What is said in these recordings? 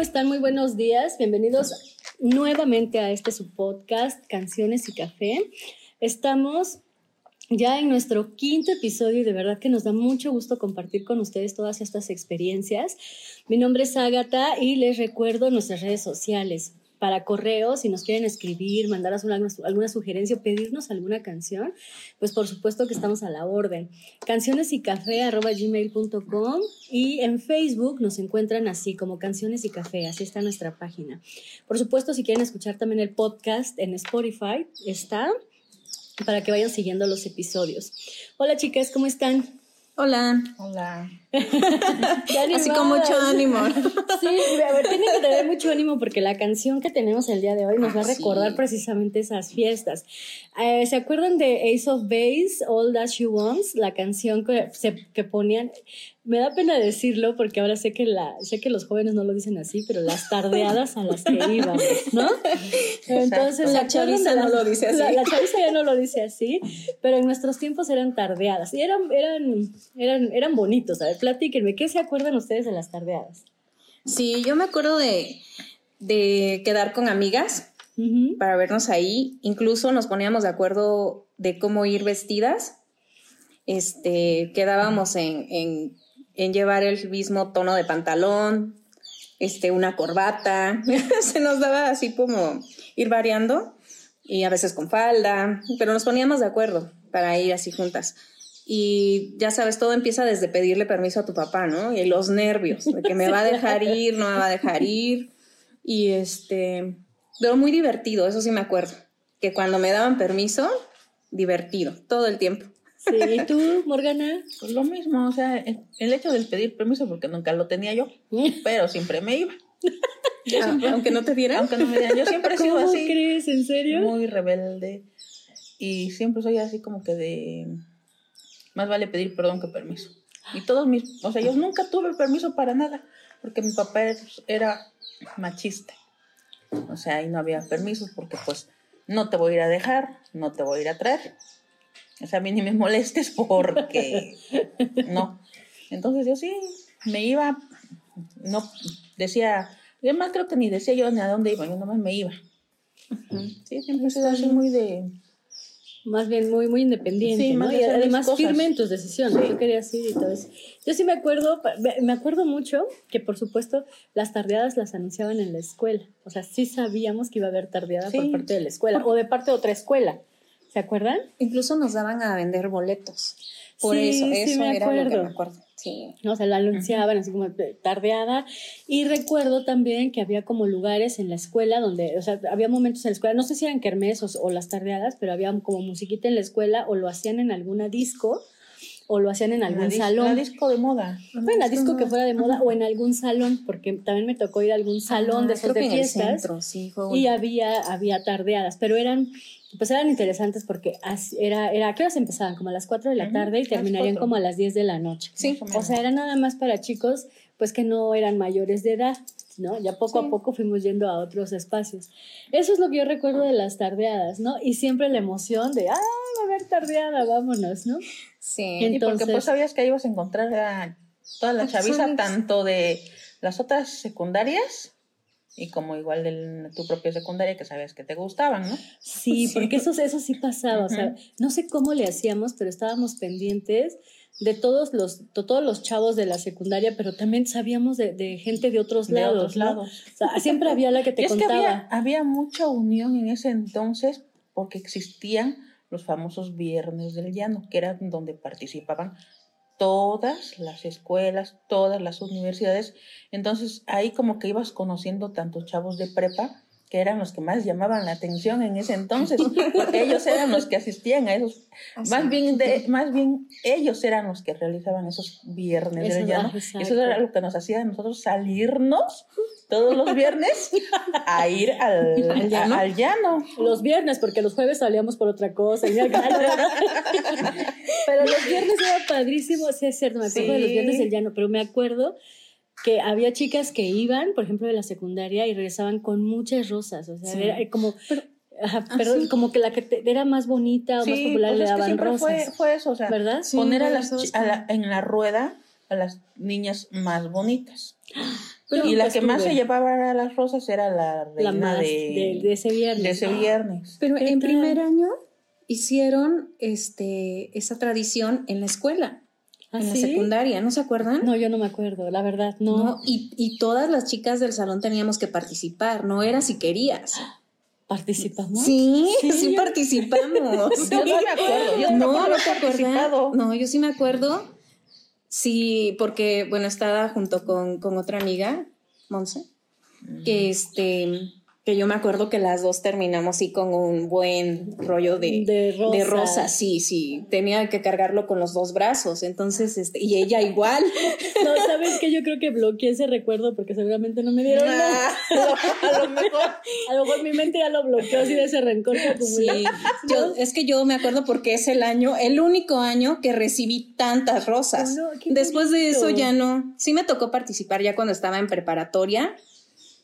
¿Cómo están? Muy buenos días. Bienvenidos nuevamente a este su podcast, Canciones y Café. Estamos ya en nuestro quinto episodio y de verdad que nos da mucho gusto compartir con ustedes todas estas experiencias. Mi nombre es Ágata y les recuerdo nuestras redes sociales para correos, si nos quieren escribir, mandar alguna, alguna sugerencia o pedirnos alguna canción, pues por supuesto que estamos a la orden. Canciones y café gmail.com y en Facebook nos encuentran así como Canciones y Café, así está nuestra página. Por supuesto, si quieren escuchar también el podcast en Spotify, está para que vayan siguiendo los episodios. Hola chicas, ¿cómo están? Hola. Hola. Así con mucho ánimo. Sí, a ver, tiene que tener mucho ánimo porque la canción que tenemos el día de hoy nos va a ah, recordar precisamente esas fiestas. Eh, ¿Se acuerdan de Ace of Base, All That She Wants? La canción que, se, que ponían me da pena decirlo porque ahora sé que la sé que los jóvenes no lo dicen así, pero las tardeadas a las que íbamos, ¿no? Entonces la chaviza no lo dice así. La, la ya no lo dice así, pero en nuestros tiempos eran tardeadas y eran eran eran eran bonitos. A ver, platíquenme, ¿qué se acuerdan ustedes de las tardeadas? Sí, yo me acuerdo de de quedar con amigas para vernos ahí. Incluso nos poníamos de acuerdo de cómo ir vestidas. Este, quedábamos en en llevar el mismo tono de pantalón, este, una corbata. Se nos daba así como ir variando y a veces con falda, pero nos poníamos de acuerdo para ir así juntas. Y ya sabes, todo empieza desde pedirle permiso a tu papá, ¿no? Y los nervios, de que me va a dejar ir, no me va a dejar ir. Y este, pero muy divertido, eso sí me acuerdo, que cuando me daban permiso, divertido, todo el tiempo. Sí, ¿y tú, Morgana? Pues lo mismo, o sea, el hecho del pedir permiso, porque nunca lo tenía yo, pero siempre me iba. aunque no te dieran. Aunque no me dieran. Yo siempre he sido ¿Cómo así. crees? ¿En serio? Muy rebelde. Y siempre soy así como que de. Más vale pedir perdón que permiso. Y todos mis. O sea, yo nunca tuve permiso para nada. Porque mi papá era machista. O sea, ahí no había permisos porque, pues, no te voy a ir a dejar, no te voy a ir a traer. O sea, a mí ni me molestes porque no. Entonces yo sí, me iba, no decía, además creo que ni decía yo ni a dónde iba, yo nomás me iba. Sí, siempre he sido así muy de... Más bien muy, muy independiente, sí, ¿no? Y además firme en tus decisiones, yo quería decir y todo eso. Yo sí me acuerdo, me acuerdo mucho que por supuesto las tardeadas las anunciaban en la escuela. O sea, sí sabíamos que iba a haber tardeada por parte de la escuela o de parte de otra escuela. ¿Se acuerdan? Incluso nos daban a vender boletos. Por eso, eso era lo que me acuerdo. Sí. O sea, la anunciaban así como tardeada. Y recuerdo también que había como lugares en la escuela donde, o sea, había momentos en la escuela, no sé si eran kermés o, las tardeadas, pero había como musiquita en la escuela o lo hacían en alguna disco o lo hacían en algún salón. La disco de moda. Bueno, la disco que fuera de moda o en algún salón, porque también me tocó ir a algún salón de esos de fiestas. sí, y había, había tardeadas, pero eran pues eran interesantes porque era, era, ¿a qué horas empezaban? Como a las 4 de la tarde y terminarían como a las 10 de la noche. Sí. O sea, era nada más para chicos, pues que no eran mayores de edad, ¿no? Ya poco a poco fuimos yendo a otros espacios. Eso es lo que yo recuerdo de las tardeadas, ¿no? Y siempre la emoción de, ah, va a haber tardeada, vámonos, ¿no? Sí. Entonces, y porque pues sabías que ibas a encontrar a toda la chaviza, tanto de las otras secundarias y como igual de tu propia secundaria que sabías que te gustaban, ¿no? Sí, porque eso, eso sí pasaba, o sea, no sé cómo le hacíamos, pero estábamos pendientes de todos los, todos los chavos de la secundaria, pero también sabíamos de, gente de otros lados. Otros lados. O sea, siempre había la que te contaba. había, había mucha unión en ese entonces porque existían los famosos viernes del llano, que eran donde participaban todas las escuelas, todas las universidades. Entonces ahí como que ibas conociendo tantos chavos de prepa que eran los que más llamaban la atención en ese entonces, porque ellos eran los que asistían a esos, más bien, de, más bien ellos eran los que realizaban esos viernes del llano. Eso era lo que nos hacía a nosotros salirnos todos los viernes a ir al, llano? Los viernes, porque los jueves salíamos por otra cosa. pero los viernes era padrísimo, sí es cierto, me acuerdo de los viernes del llano, pero me acuerdo que había chicas que iban, por ejemplo, de la secundaria y regresaban con muchas rosas, o sea, era como... Pero, ah, como que la que era más bonita o más popular pues le daban rosas. Fue, fue, eso, o sea, ¿verdad? poner a las, en la rueda a las niñas más bonitas. y la que más se llevaba a las rosas era la reina de, de, ese viernes. De ese viernes. Pero en primer año hicieron este, esa tradición en la escuela. ¿Ah, en la secundaria, ¿no se acuerdan? No, yo no me acuerdo, la verdad, no. y, y, todas las chicas del salón teníamos que participar, no era si querías. ¿Participamos? Sí, sí, participamos. yo no me acuerdo, yo no, no, no No, yo sí me acuerdo. Sí, porque, bueno, estaba junto con, con otra amiga, Monse, que este que yo me acuerdo que las dos terminamos así con un buen rollo de, de, rosa. Sí, sí, tenía que cargarlo con los dos brazos, entonces, este, y ella igual. No, sabes que yo creo que bloqueé ese recuerdo porque seguramente no me dieron nada. A, lo mejor, a lo mejor mi mente ya lo bloqueó así de ese rencor Sí, es que yo me acuerdo porque es el año, el único año que recibí tantas rosas. Después de eso ya no. Sí me tocó participar ya cuando estaba en preparatoria.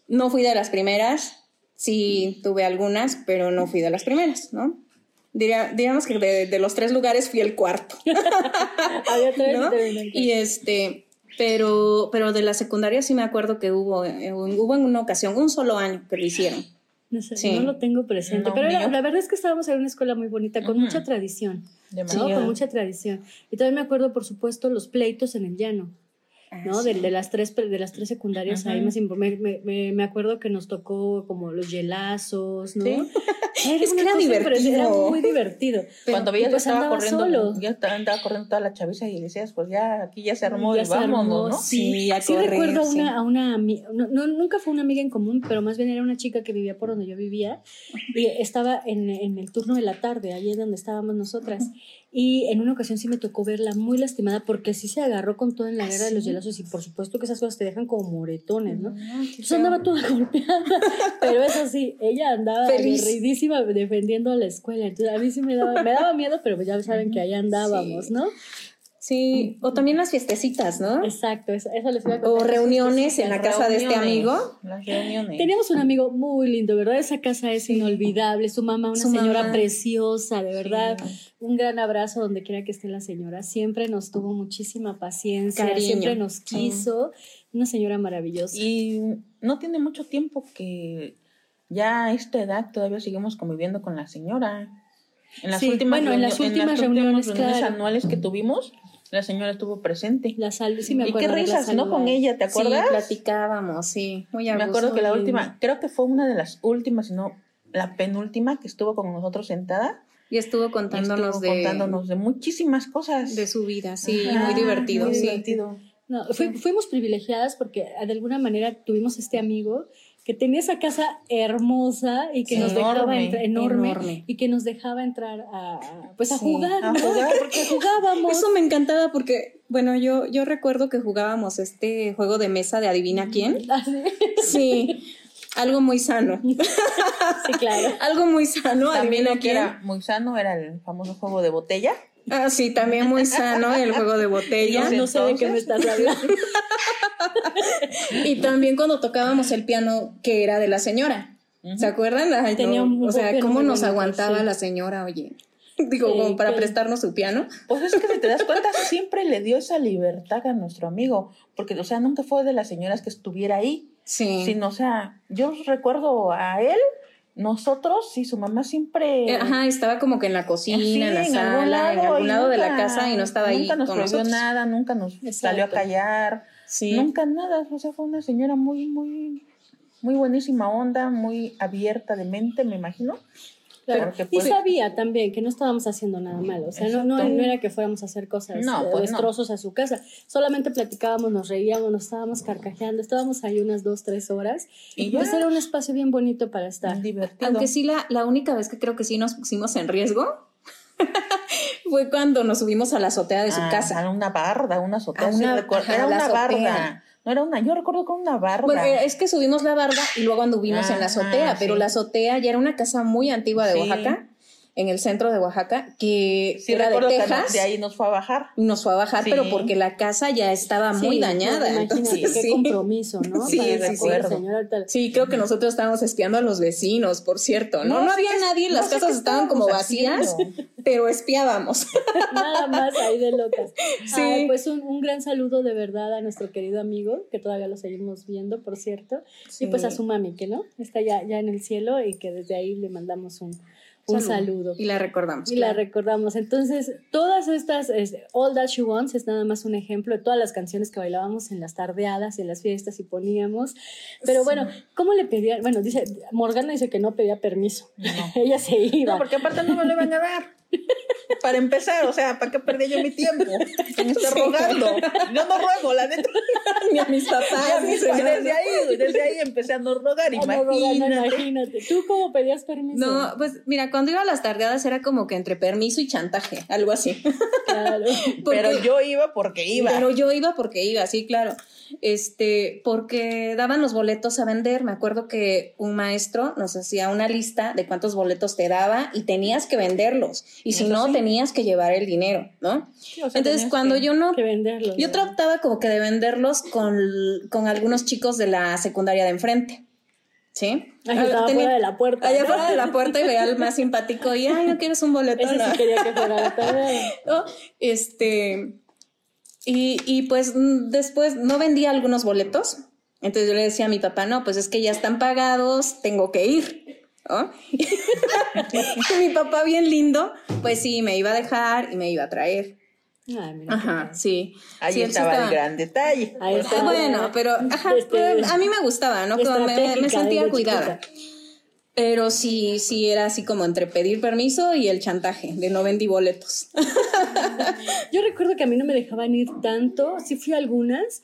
No fui de las primeras, sí tuve algunas, pero no fui de las primeras, ¿no? Diría, digamos que de, los tres lugares fui el cuarto. Había tres Y este, pero, pero de la secundaria sí me acuerdo que hubo, eh, hubo en una ocasión, un solo año que lo hicieron. No sé, no lo tengo presente, pero la, verdad es que estábamos en una escuela muy bonita, con mucha tradición, ¿no? Con mucha tradición. Y también me acuerdo, por supuesto, los pleitos en el llano. Ah, ¿no? De, de, las tres, de las tres secundarias ahí me, me, me, acuerdo que nos tocó como los hielazos, ¿no? es que era divertido. Era muy divertido. Cuando veías pues estaba corriendo, solo. ya andaba corriendo toda la chaviza y decías, pues ya, aquí ya se armó ya y vámonos, ¿no? Sí, sí recuerdo a una, a una no, nunca fue una amiga en común, pero más bien era una chica que vivía por donde yo vivía y estaba en, en el turno de la tarde, allí es donde estábamos nosotras. Y en una ocasión sí me tocó verla muy lastimada porque sí se agarró con todo en la ¿Ah, guerra de los hielazos y por supuesto que esas cosas te dejan como moretones, ¿no? Ah, Entonces andaba toda golpeada, pero eso sí, ella andaba aguerridísima defendiendo a la escuela. Entonces a mí sí me daba, me daba miedo, pero ya saben que ahí andábamos, ¿no? Sí, o también las fiestecitas, ¿no? Exacto, eso, les voy a contar. O reuniones en la casa de este amigo. Las reuniones. Teníamos un amigo muy lindo, ¿verdad? Esa casa es inolvidable. Su mamá, una señora preciosa, de verdad. Un gran abrazo donde quiera que esté la señora. Siempre nos tuvo muchísima paciencia, siempre nos quiso. Una señora maravillosa. Y no tiene mucho tiempo que ya a esta edad todavía seguimos conviviendo con la señora. En las últimas, bueno, en las últimas, reuniones, anuales que tuvimos, la señora estuvo presente. La salud, sí me acuerdo. Y qué risas, ¿no? Con ella, ¿te acuerdas? Sí, platicábamos, sí, muy a Me acuerdo que la última, creo que fue una de las últimas, no, la penúltima que estuvo con nosotros sentada. Y estuvo contándonos de contándonos de muchísimas cosas de su vida, sí, muy divertido, muy sí. divertido. No, fuimos privilegiadas porque de alguna manera tuvimos este amigo que tenía esa casa hermosa y que nos dejaba entrar enorme, y que nos dejaba entrar a pues a jugar, a jugar porque jugábamos. Eso me encantaba porque bueno, yo yo recuerdo que jugábamos este juego de mesa de adivina quién. ¿Ah, sí. Algo muy sano. sí, claro. Algo muy sano, adivina quién. Era muy sano era el famoso juego de botella. Ah, sí, también muy sano el juego de botella. No, sé de qué me estás hablando. y también cuando tocábamos el piano que era de la señora. ¿Se acuerdan? o sea, cómo nos aguantaba la señora, oye. Digo, como para prestarnos su piano. Pues es que si te das cuenta, siempre le dio esa libertad a nuestro amigo, porque, o sea, nunca fue de las señoras que estuviera ahí. Sí. Sino, o sea, yo recuerdo a él nosotros, y su mamá siempre. Eh, ajá, estaba como que en la cocina, en la sala, en algún lado de la casa y no estaba ahí. Nunca nos prohibió nada, nunca nos salió a callar. Nunca nada. O sea, fue una señora muy, muy, muy buenísima onda, muy abierta de mente, me imagino y pues, sabía también que no estábamos haciendo nada malo. O sea, no, no, era que fuéramos a hacer cosas no, eh, pues destrozos a su casa. Solamente platicábamos, nos reíamos, nos estábamos carcajeando. Estábamos ahí unas dos, tres horas. Y pues era un espacio bien bonito para estar. Divertido. Aunque sí, la, la única vez que creo que sí nos pusimos en riesgo fue cuando nos subimos a la azotea de su ah, casa. A una barda, una azotea. era una barda. No era una, yo recuerdo con una barda. Bueno, es que subimos la barda y luego anduvimos en la azotea, pero la azotea ya era una casa muy antigua de Oaxaca en el centro de Oaxaca, que Sí, era de recuerdo que Texas. de ahí nos fue a bajar. y nos fue a bajar, Sí. pero porque la casa ya estaba muy dañada. Imagínate entonces, qué sí. compromiso, ¿no? Sí, Para sí, la sí. creo que nosotros estábamos espiando a los vecinos, por cierto, ¿no? No había nadie, las casas estaban como vacías, haciendo. pero espiábamos. Nada más ahí de locas. Sí. Ay, pues un, un gran saludo de verdad a nuestro querido amigo, que todavía lo seguimos viendo, por cierto. Y pues a su mami, que no, está ya, ya en el cielo y que desde ahí le mandamos un, un saludo. Y la recordamos. Y la recordamos. Entonces, todas estas, es, All That She Wants es nada más un ejemplo de todas las canciones que bailábamos en las tardeadas, en las fiestas y poníamos. Pero bueno, ¿cómo le pedía? Bueno, dice, Morgana dice que no pedía permiso. Ella se iba. No, porque aparte no me lo iban a dar. Para empezar, o sea, ¿para qué perdí yo mi tiempo? En estar rogando. Yo no ruego, la neta. Ni a mis papás. mis- señora. desde ahí, desde ahí empecé a no rogar, Ah, no, Morgana, imagínate. imagínate. ¿Tú cómo pedías permiso? No, pues mira, cuando iba a las tardeadas era como que entre permiso y chantaje, algo así. Claro. Porque- Pero yo iba porque iba. Pero yo iba porque iba, sí, claro. Este, porque daban los boletos a vender. Me acuerdo que un maestro nos hacía una lista de cuántos boletos te daba y tenías que venderlos. Y si no, sí. tenías que llevar el dinero, ¿no? Sí, o sea, Entonces, cuando yo no yo ¿no? trataba como que de venderlos con, con algunos chicos de la secundaria de enfrente. ¿Sí? Estaba Tenía- fuera de la puerta. Allá ¿no? fuera de la puerta y veía al más simpático y, ay, ¿no quieres un boleto? Ese sí quería que fuera la. ¿no? Este, y, y pues después no vendía algunos boletos. Entonces yo le decía a mi papá, no, pues es que ya están pagados, tengo que ir. mi papá, bien lindo, pues sí, me iba a dejar y me iba a traer. Ay, mira, Ajá, sí. Ahí Sí, él sí estaba el estaba- gran detalle. Ahí Ah, está. bueno, pero ajá, Este, pero a mí me gustaba, ¿no? Como me, sentía cuidada. Pero sí, sí era así como entre pedir permiso y el chantaje de no vendí boletos. Yo recuerdo que a mí no me dejaban ir tanto, sí fui a algunas,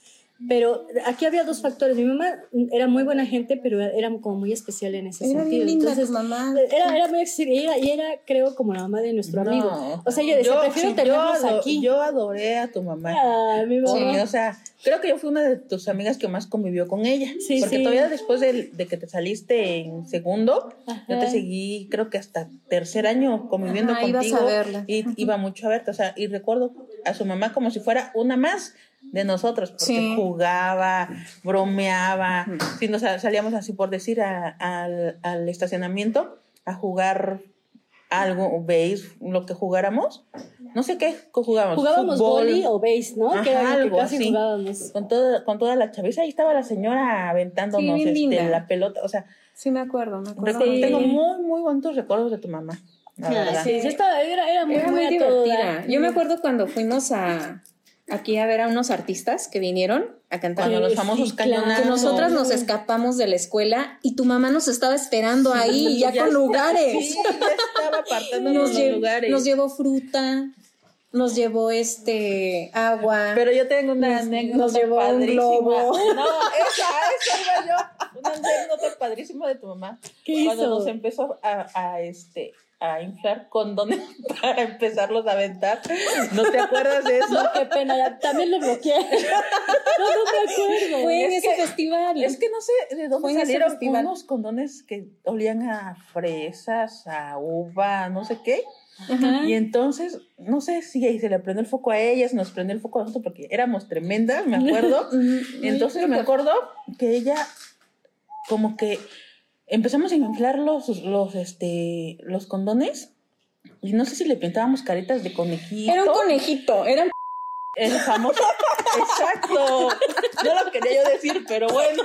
pero aquí había dos factores. Mi mamá era muy buena gente, pero era como muy especial en ese Era sentido. bien linda Entonces, tu mamá. Era, era muy accesible y era, y era, creo, como la mamá de nuestro No. amigo. O sea, yo decía, prefiero sí, tenerlos aquí. Yo adoré a tu mamá. Ah, mi mamá. Sí, o sea, creo que yo fui una de tus amigas que más convivió con ella. Sí, porque sí. todavía después de, de que te saliste en segundo, yo te seguí, creo que hasta tercer año conviviendo Ajá, ibas contigo. a verla. Y iba mucho a verte. O sea, y recuerdo a su mamá como si fuera una más de nosotros, porque Sí. jugaba, bromeaba. Sí, nos sa- salíamos así por decir a- al, al estacionamiento a jugar algo, veis, lo que jugáramos. No sé qué jugábamos. Jugábamos boli o base, ¿no? que era Ajá, lo que algo casi así. jugábamos. con toda, con toda la chaviza, ahí estaba la señora aventándonos Sí, este, la pelota. O sea, Sí, me acuerdo, me acuerdo. Sí. tengo muy, muy bonitos recuerdos de tu mamá. Ah, sí, sí, estaba, era, era muy, Era muy muy a todo divertida. dar. Yo me acuerdo cuando fuimos a aquí a ver a unos artistas que vinieron a cantar. Cuando los famosos sí, claro. cañonazos. que nosotras nos escapamos de la escuela y tu mamá nos estaba esperando ahí, ya, con lugares. Sí, ya estaba apartándonos Nos, los lugares. nos llevó fruta, nos llevó este agua. Pero yo tengo una anécdota nos llevó un padrísima. globo. No, esa, esa iba yo. Una anécdota padrísima de tu mamá. ¿Qué Cuando hizo? nos empezó a, a, este a inflar condones para empezarlos a aventar. ¿No te acuerdas de eso? No, qué pena, ya- también lo bloqueé. No, no me acuerdo. Fue en es ese que- festival. Es que no sé de dónde salieron unos condones que olían a fresas, a uva, no sé qué. Ajá. Y entonces, no sé si ahí se le prendió el foco a ellas, nos prendió el foco a nosotros porque éramos tremendas, me acuerdo. Entonces me acuerdo que ella como que empezamos a inflar los, los, este, los condones y no sé si le pintábamos caritas de conejito. Era un conejito, era El famoso. Exacto. No lo quería yo decir, pero bueno.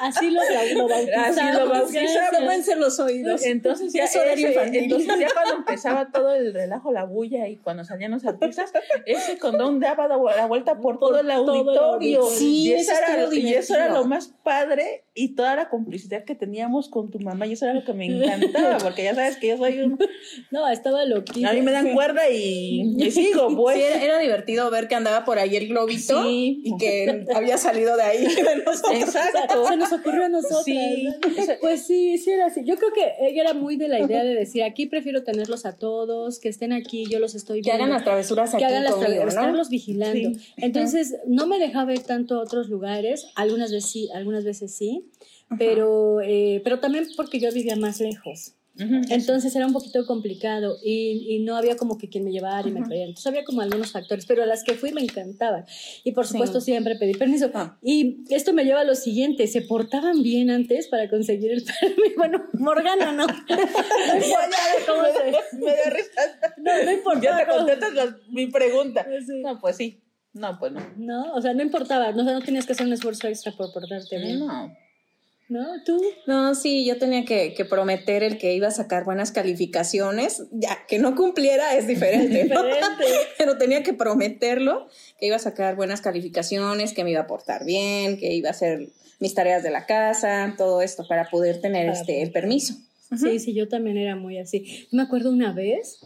Así lo, lo bautizamos. Así lo bautizamos. Los oídos. Entonces ya, Es horario ese- infantil. entonces ya cuando empezaba todo el relajo, la bulla y cuando salían los artistas, ese condón daba la vuelta por todo el todo el auditorio. Sí, y, eso era, estuvo y eso era lo más padre y toda la complicidad que teníamos con tu mamá y eso era lo que me encantaba, porque ya sabes que yo soy un... No, estaba loquísimo. A mí me dan cuerda y, y sigo, pues. Sí, era, era divertido ver que andaba por ahí el globito Sí. y que había salido de ahí de nosotros. Exacto. Se nos ocurrió a nosotros. Sí. Pues sí, sí era así. Yo creo que ella era muy de la idea de decir, aquí prefiero tenerlos a todos, que estén aquí, yo los estoy Que viendo. hagan las travesuras aquí que hagan las conmigo, travesuras, ¿no? estarlos vigilando. Sí. Entonces, no me dejaba ir tanto a otros lugares, algunas veces sí, algunas veces sí, pero, eh, pero también porque yo vivía más lejos. Entonces era un poquito complicado y, y, no había como que quien me llevara y me traía. Entonces había como algunos factores, pero a las que fui me encantaban. Y por supuesto siempre pedí permiso. Ah. Y esto me lleva a lo siguiente, se portaban bien antes para conseguir el permiso. Bueno, Morgana no. no ¿Cómo se... me da risa. No, no importa. Ya te contestas mi pregunta. No, pues sí. No, pues no. No, o sea, no importaba. No, no tenías que hacer un esfuerzo extra por portarte bien. No. ¿No? ¿Tú? No, sí, yo tenía que, prometer el que iba a sacar buenas calificaciones. Ya, que no cumpliera es diferente. Pero tenía que prometerlo, que iba a sacar buenas calificaciones, que me iba a portar bien, que iba a hacer mis tareas de la casa, todo esto, para poder tener este, el permiso. Sí, sí, yo también era muy así. Me acuerdo una vez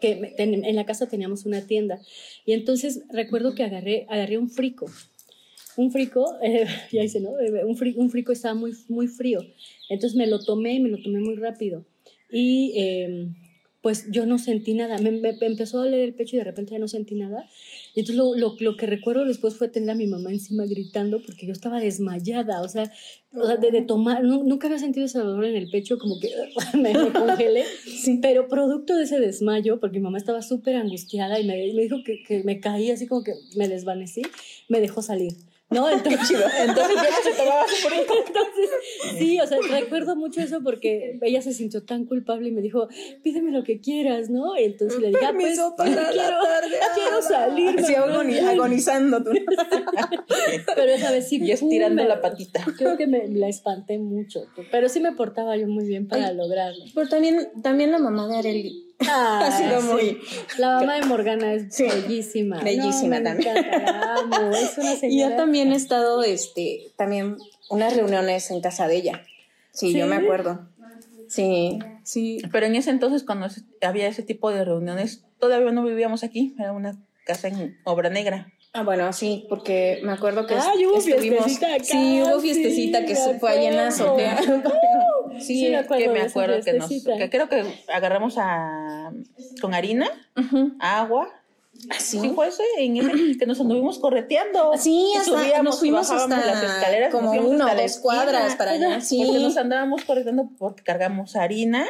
que en la casa teníamos una tienda y entonces recuerdo que agarré, agarré un frico un frico, eh, ya dice, ¿no? Eh, un frico, un frico estaba muy, muy frío. Entonces me lo tomé y me lo tomé muy rápido. Y em, pues yo no sentí nada. Me, empezó a doler el pecho y de repente ya no sentí nada. Y entonces lo, lo, lo, que recuerdo después fue tener a mi mamá encima gritando porque yo estaba desmayada. O sea, o sea de, tomar, nunca había sentido ese dolor en el pecho, como que me, congelé. Sí. Pero producto de ese desmayo, porque mi mamá estaba súper angustiada y me, me dijo que, que me caí así como que me desvanecí, me dejó salir. ¿No? Entonces, Entonces ella se tomaba Entonces, sí, o sea, recuerdo mucho eso porque ella se sintió tan culpable y me dijo, pídeme lo que quieras, ¿no? Y entonces le dije, ah, pues, para quiero, quiero salir. Así agonizando tú. Pero esa vez sí. Y estirando la patita. Creo que me la espanté mucho, pero sí me portaba yo muy bien para lograrlo. Pero también, también la mamá de Arely Ah, ha sido muy. La mamá de Morgana es bellísima. Bellísima también. Es una Y yo también he estado, este, también unas reuniones en casa de ella. Sí, yo me acuerdo. Sí, sí. Pero en ese entonces, cuando había ese tipo de reuniones, todavía no vivíamos aquí. Era una casa en Obra Negra. Ah, bueno, sí, porque me acuerdo que ah, hubo fiestecita acá, Sí, hubo fiestecita que se fue allá en la azotea. sí, me acuerdo que me acuerdo que nos que creo que agarramos a con harina, agua. ¿Sí? sí fue ese, en ese que nos anduvimos correteando. Sí, hasta subíamos, nos fuimos hasta las escaleras, como una o dos cuadras para allá. Sí. Porque nos andábamos correteando porque cargamos harina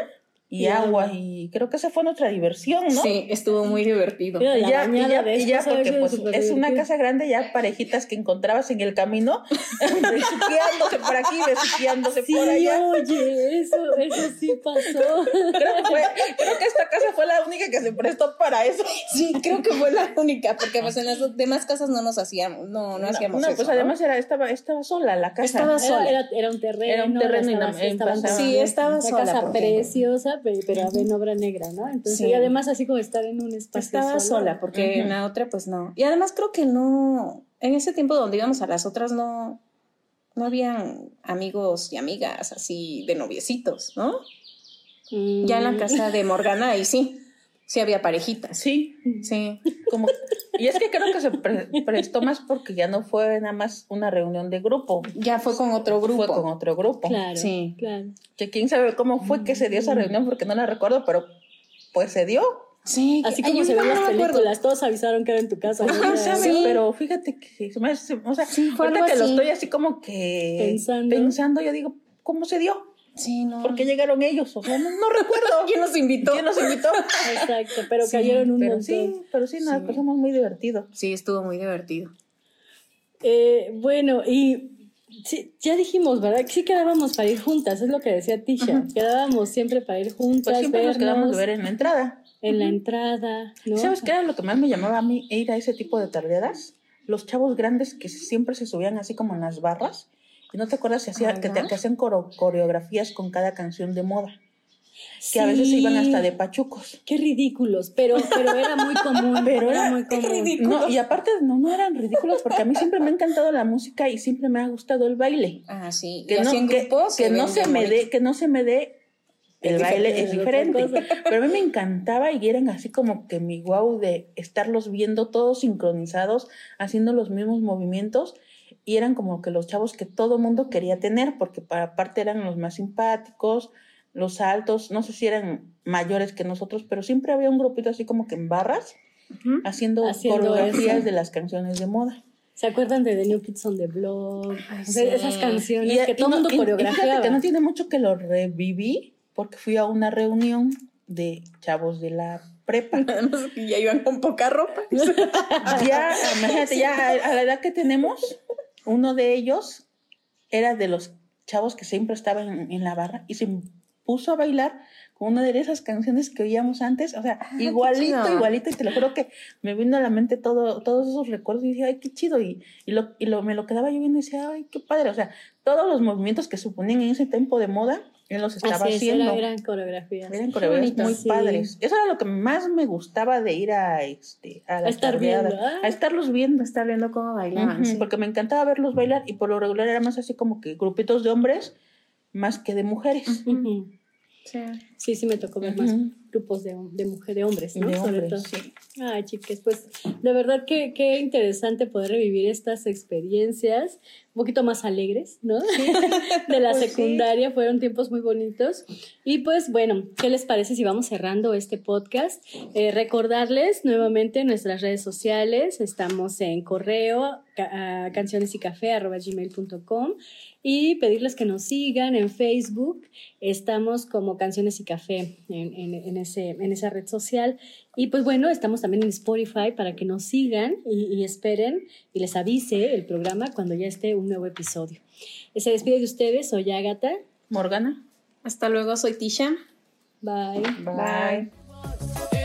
y, agua y creo que esa fue nuestra diversión, ¿no? Sí, estuvo muy divertido. Y ya, y ya, porque pues es una casa grande, ya parejitas que encontrabas en el camino, besuqueándose por aquí, besuqueándose por allá. oye, eso, eso sí pasó. Creo que, creo que esta casa fue la única que se prestó para eso. Sí, creo que fue la única, porque pues en las demás casas no nos hacíamos, no, no, hacíamos no, pues además era, estaba, estaba sola la casa. Estaba sola. Era, era, un terreno. Era un terreno y estaba, Sí, estaba sola. Una casa preciosa pero, en obra negra, ¿no? Entonces, y además así como estar en un espacio Estaba sola, porque en la otra pues no. Y además creo que no, en ese tiempo donde íbamos a las otras no, no habían amigos y amigas así de noviecitos, ¿no? Ya en la mm. casa de Morgana ahí sí. Sí había parejitas. Sí. Sí. Como, y es que creo que se prestó más porque ya no fue nada más una reunión de grupo. Ya fue con otro grupo. Fue con otro grupo. Claro. Sí. Claro. Que quién sabe cómo fue que se dio esa reunión porque no la recuerdo, pero pues se dio. Sí, así como se ven las películas, todos avisaron que era en tu casa. ¿no? sí. pero fíjate que, o sea, sí, fue que lo estoy así como que pensando. pensando, yo digo, ¿cómo se dio? Sí, no. ¿Por qué llegaron ellos? O sea, no, recuerdo. ¿Quién nos invitó? ¿Quién nos invitó? Exacto, pero cayeron un pero montón. Sí, pero sí, nos pasamos muy divertido. Sí, estuvo muy divertido. Eh, bueno, y sí, ya dijimos, ¿verdad? Que sí quedábamos para ir juntas, es lo que decía Tisha. Quedábamos siempre para ir juntas. Pues siempre nos quedamos de ver en la entrada. En la entrada, ¿no? ¿Sabes qué era lo que más me llamaba a mí ir a ese tipo de tardeadas? Los chavos grandes que siempre se subían así como en las barras ¿No te acuerdas que, hacía, que, te, hacían coreografías con cada canción de moda? Que a veces iban hasta de pachucos. Qué ridículos, pero, pero era muy común. Pero era, muy común. No, y aparte no, no eran ridículos porque a mí siempre me ha encantado la música y siempre me ha gustado el baile. Ah, sí. Que, no, que, que no se me dé, que no se me dé el baile es diferente. Pero a mí me encantaba y eran así como que mi guau de estarlos viendo todos sincronizados, haciendo los mismos movimientos y eran como que los chavos que todo mundo quería tener, porque para aparte eran los más simpáticos, los altos, no sé si eran mayores que nosotros, pero siempre había un grupito así como que en barras, haciendo, coreografías de las canciones de moda. ¿Se acuerdan de The New Kids on the Block? esas canciones que todo el mundo coreografiaba. que no tiene mucho que lo reviví, porque fui a una reunión de chavos de la prepa. ya iban con poca ropa. ya, imagínate, ya a la edad que tenemos, uno de ellos era de los chavos que siempre estaban en, la barra y se puso a bailar con una de esas canciones que oíamos antes, o sea, ah, igualito, igualito, y te lo juro que me vino a la mente todo, todos esos recuerdos y dije, ay, qué chido, y, y, lo, y lo, me lo quedaba yo viendo y decía, ay, qué padre, o sea, todos los movimientos que suponían en ese tiempo de moda, él los estaba haciendo. Eran coreografías. Eran coreografías muy padres. Eso era lo que más me gustaba de ir a este a, la estar viendo, a estarlos viendo, a estar viendo cómo bailaban, porque me encantaba verlos bailar y por lo regular era más así como que grupitos de hombres más que de mujeres. Sí. Sí, me tocó ver más grupos de, de mujeres, de hombres, ¿no? Sobre todo. Ay, chicas, pues de verdad que qué interesante poder revivir estas experiencias un poquito más alegres, ¿no? de la pues secundaria, fueron tiempos muy bonitos. Y pues bueno, ¿qué les parece si vamos cerrando este podcast? Eh, recordarles nuevamente nuestras redes sociales, estamos en correo canciones y café gmail.com y pedirles que nos sigan en Facebook. Estamos como Canciones y Café en, en, ese, en esa red social. Y pues bueno, estamos también en Spotify para que nos sigan y, esperen y les avise el programa cuando ya esté un nuevo episodio. Se despide de ustedes, soy Agatha. Morgana. Hasta luego, soy Tisha. Bye. Bye.